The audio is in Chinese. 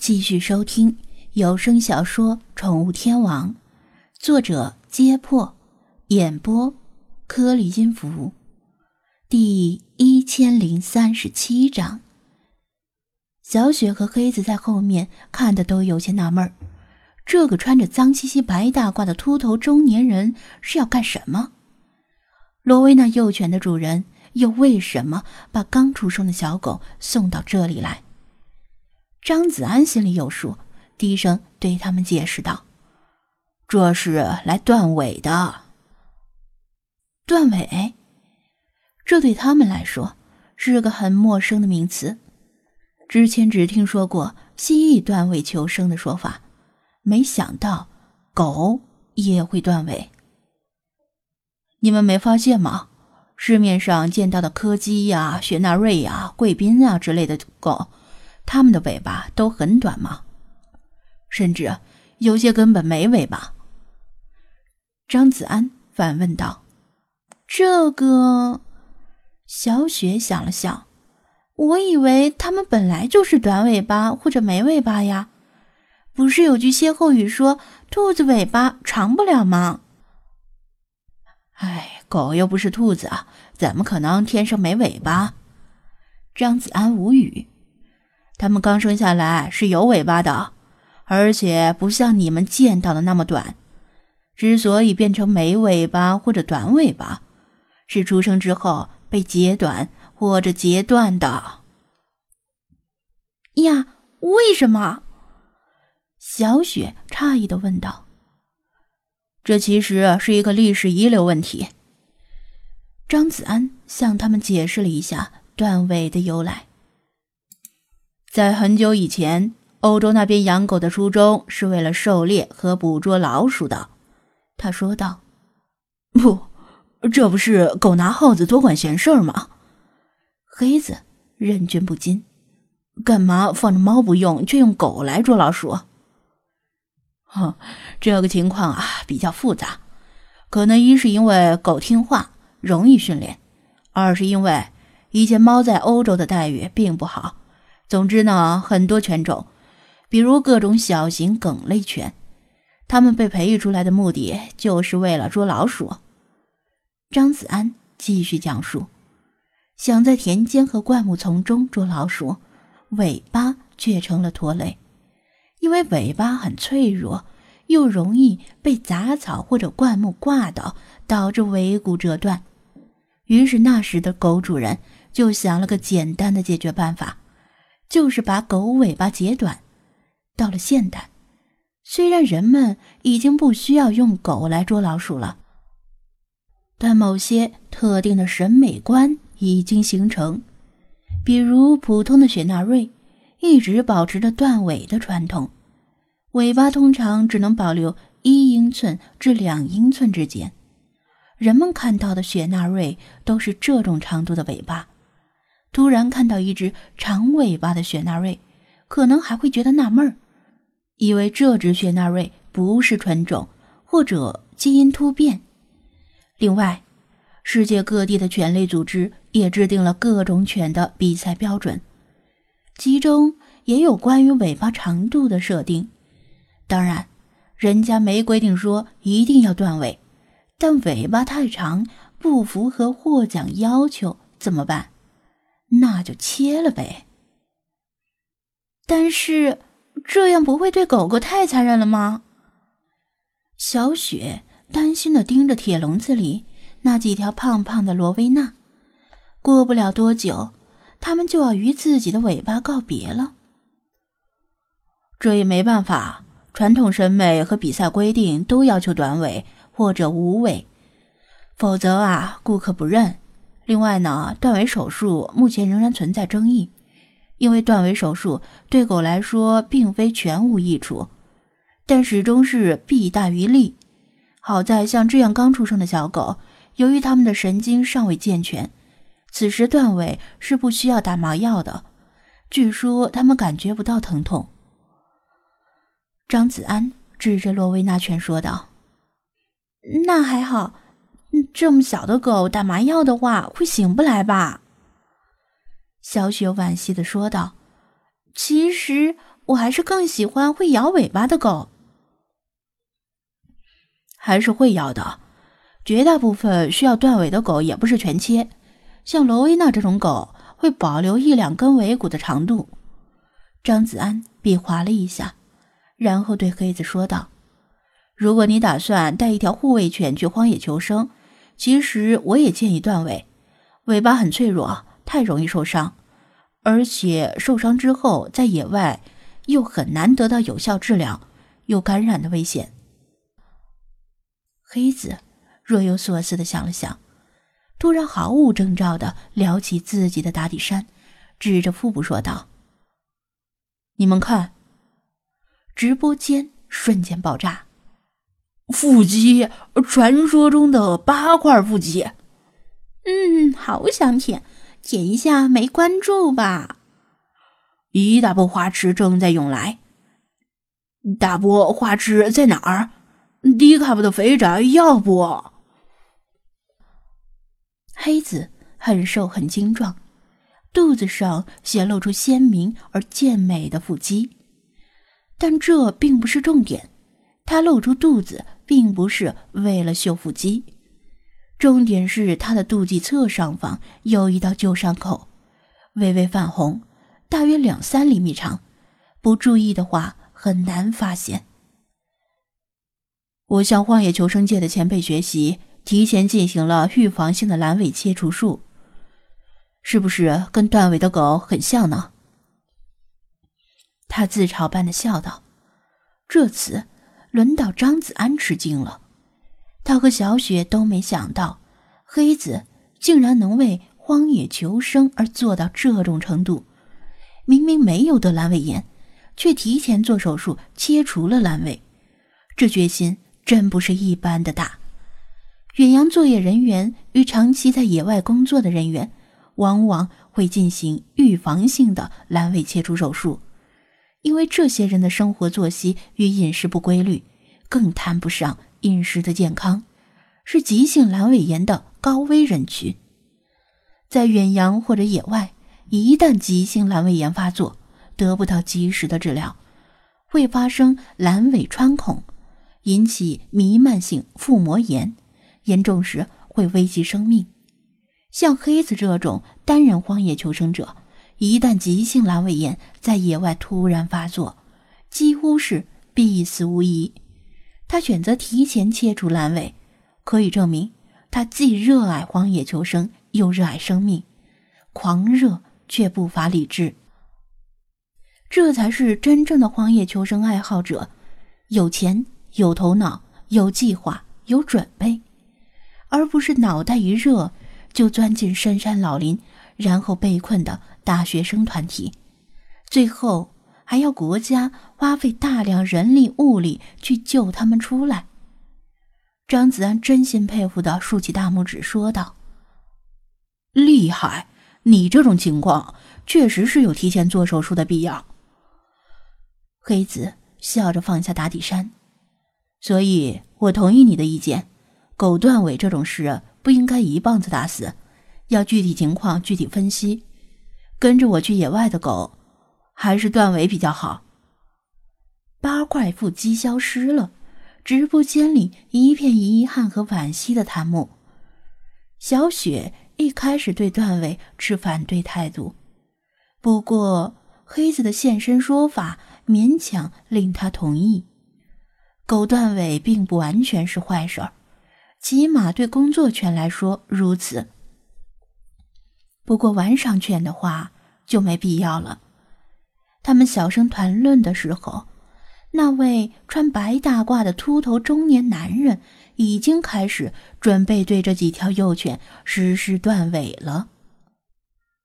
继续收听有声小说《宠物天王》，作者：揭破，演播：颗粒音符，第一千零三十七章。小雪和黑子在后面看的都有些纳闷儿，这个穿着脏兮兮白大褂的秃头中年人是要干什么？罗威那幼犬的主人又为什么把刚出生的小狗送到这里来？张子安心里有数，低声对他们解释道：“这是来断尾的。断尾，这对他们来说是个很陌生的名词。”之前只听说过蜥蜴断尾求生的说法，没想到狗也会断尾。你们没发现吗？市面上见到的柯基呀、雪纳瑞呀、贵宾啊之类的狗，它们的尾巴都很短吗？甚至有些根本没尾巴。张子安反问道：“这个？”小雪想了想。我以为它们本来就是短尾巴或者没尾巴呀，不是有句歇后语说“兔子尾巴长不了吗？”哎，狗又不是兔子啊，怎么可能天生没尾巴？张子安无语。它们刚生下来是有尾巴的，而且不像你们见到的那么短。之所以变成没尾巴或者短尾巴，是出生之后被截短。或者截断的呀？为什么？小雪诧异的问道。这其实是一个历史遗留问题。张子安向他们解释了一下断尾的由来。在很久以前，欧洲那边养狗的初衷是为了狩猎和捕捉老鼠的。他说道：“不，这不是狗拿耗子多管闲事儿吗？”黑子忍俊不禁：“干嘛放着猫不用，却用狗来捉老鼠？”哼，这个情况啊比较复杂，可能一是因为狗听话，容易训练；二是因为以前猫在欧洲的待遇并不好。总之呢，很多犬种，比如各种小型梗类犬，它们被培育出来的目的就是为了捉老鼠。张子安继续讲述。想在田间和灌木丛中捉老鼠，尾巴却成了拖累，因为尾巴很脆弱，又容易被杂草或者灌木挂倒，导致尾骨折断。于是那时的狗主人就想了个简单的解决办法，就是把狗尾巴截短。到了现代，虽然人们已经不需要用狗来捉老鼠了，但某些特定的审美观。已经形成，比如普通的雪纳瑞，一直保持着断尾的传统，尾巴通常只能保留一英寸至两英寸之间。人们看到的雪纳瑞都是这种长度的尾巴。突然看到一只长尾巴的雪纳瑞，可能还会觉得纳闷儿，以为这只雪纳瑞不是纯种或者基因突变。另外，世界各地的犬类组织也制定了各种犬的比赛标准，其中也有关于尾巴长度的设定。当然，人家没规定说一定要断尾，但尾巴太长不符合获奖要求怎么办？那就切了呗。但是这样不会对狗狗太残忍了吗？小雪担心的盯着铁笼子里。那几条胖胖的罗威纳，过不了多久，他们就要与自己的尾巴告别了。这也没办法，传统审美和比赛规定都要求短尾或者无尾，否则啊，顾客不认。另外呢，断尾手术目前仍然存在争议，因为断尾手术对狗来说并非全无益处，但始终是弊大于利。好在像这样刚出生的小狗。由于它们的神经尚未健全，此时断尾是不需要打麻药的。据说它们感觉不到疼痛。张子安指着罗威纳犬说道：“那还好，嗯这么小的狗打麻药的话会醒不来吧？”小雪惋惜的说道：“其实我还是更喜欢会摇尾巴的狗。还是会摇的，绝大部分需要断尾的狗也不是全切，像罗威纳这种狗会保留一两根尾骨的长度。张子安比划了一下，然后对黑子说道：“如果你打算带一条护卫犬去荒野求生，其实我也建议断尾。尾巴很脆弱，太容易受伤，而且受伤之后在野外又很难得到有效治疗，有感染的危险。”黑子若有所思的想了想，突然毫无征兆的撩起自己的打底衫，指着腹部说道：“你们看！”直播间瞬间爆炸，腹肌，传说中的八块腹肌。嗯，好想舔，舔一下没关注吧？一大波花痴正在涌来，大波花痴在哪儿？低卡布的肥宅，要不？黑子很瘦很精壮，肚子上显露出鲜明而健美的腹肌，但这并不是重点。他露出肚子，并不是为了秀腹肌，重点是他的肚脐侧上方有一道旧伤口，微微泛红，大约两三厘米长，不注意的话很难发现。我向荒野求生界的前辈学习，提前进行了预防性的阑尾切除术，是不是跟断尾的狗很像呢？他自嘲般的笑道。这次轮到张子安吃惊了，他和小雪都没想到，黑子竟然能为荒野求生而做到这种程度。明明没有得阑尾炎，却提前做手术切除了阑尾，这决心。真不是一般的大。远洋作业人员与长期在野外工作的人员，往往会进行预防性的阑尾切除手术，因为这些人的生活作息与饮食不规律，更谈不上饮食的健康，是急性阑尾炎的高危人群。在远洋或者野外，一旦急性阑尾炎发作，得不到及时的治疗，会发生阑尾穿孔。引起弥漫性腹膜炎，严重时会危及生命。像黑子这种单人荒野求生者，一旦急性阑尾炎在野外突然发作，几乎是必死无疑。他选择提前切除阑尾，可以证明他既热爱荒野求生，又热爱生命，狂热却不乏理智。这才是真正的荒野求生爱好者，有钱。有头脑、有计划、有准备，而不是脑袋一热就钻进深山老林，然后被困的大学生团体，最后还要国家花费大量人力物力去救他们出来。张子安真心佩服的竖起大拇指，说道：“厉害！你这种情况确实是有提前做手术的必要。”黑子笑着放下打底衫。所以，我同意你的意见，狗断尾这种事不应该一棒子打死，要具体情况具体分析。跟着我去野外的狗，还是断尾比较好。八块腹肌消失了，直播间里一片遗憾和惋惜的弹幕。小雪一开始对断尾持反对态度，不过黑子的现身说法勉强令他同意。狗断尾并不完全是坏事，起码对工作犬来说如此。不过玩赏券的话就没必要了。他们小声谈论的时候，那位穿白大褂的秃头中年男人已经开始准备对这几条幼犬实施断尾了。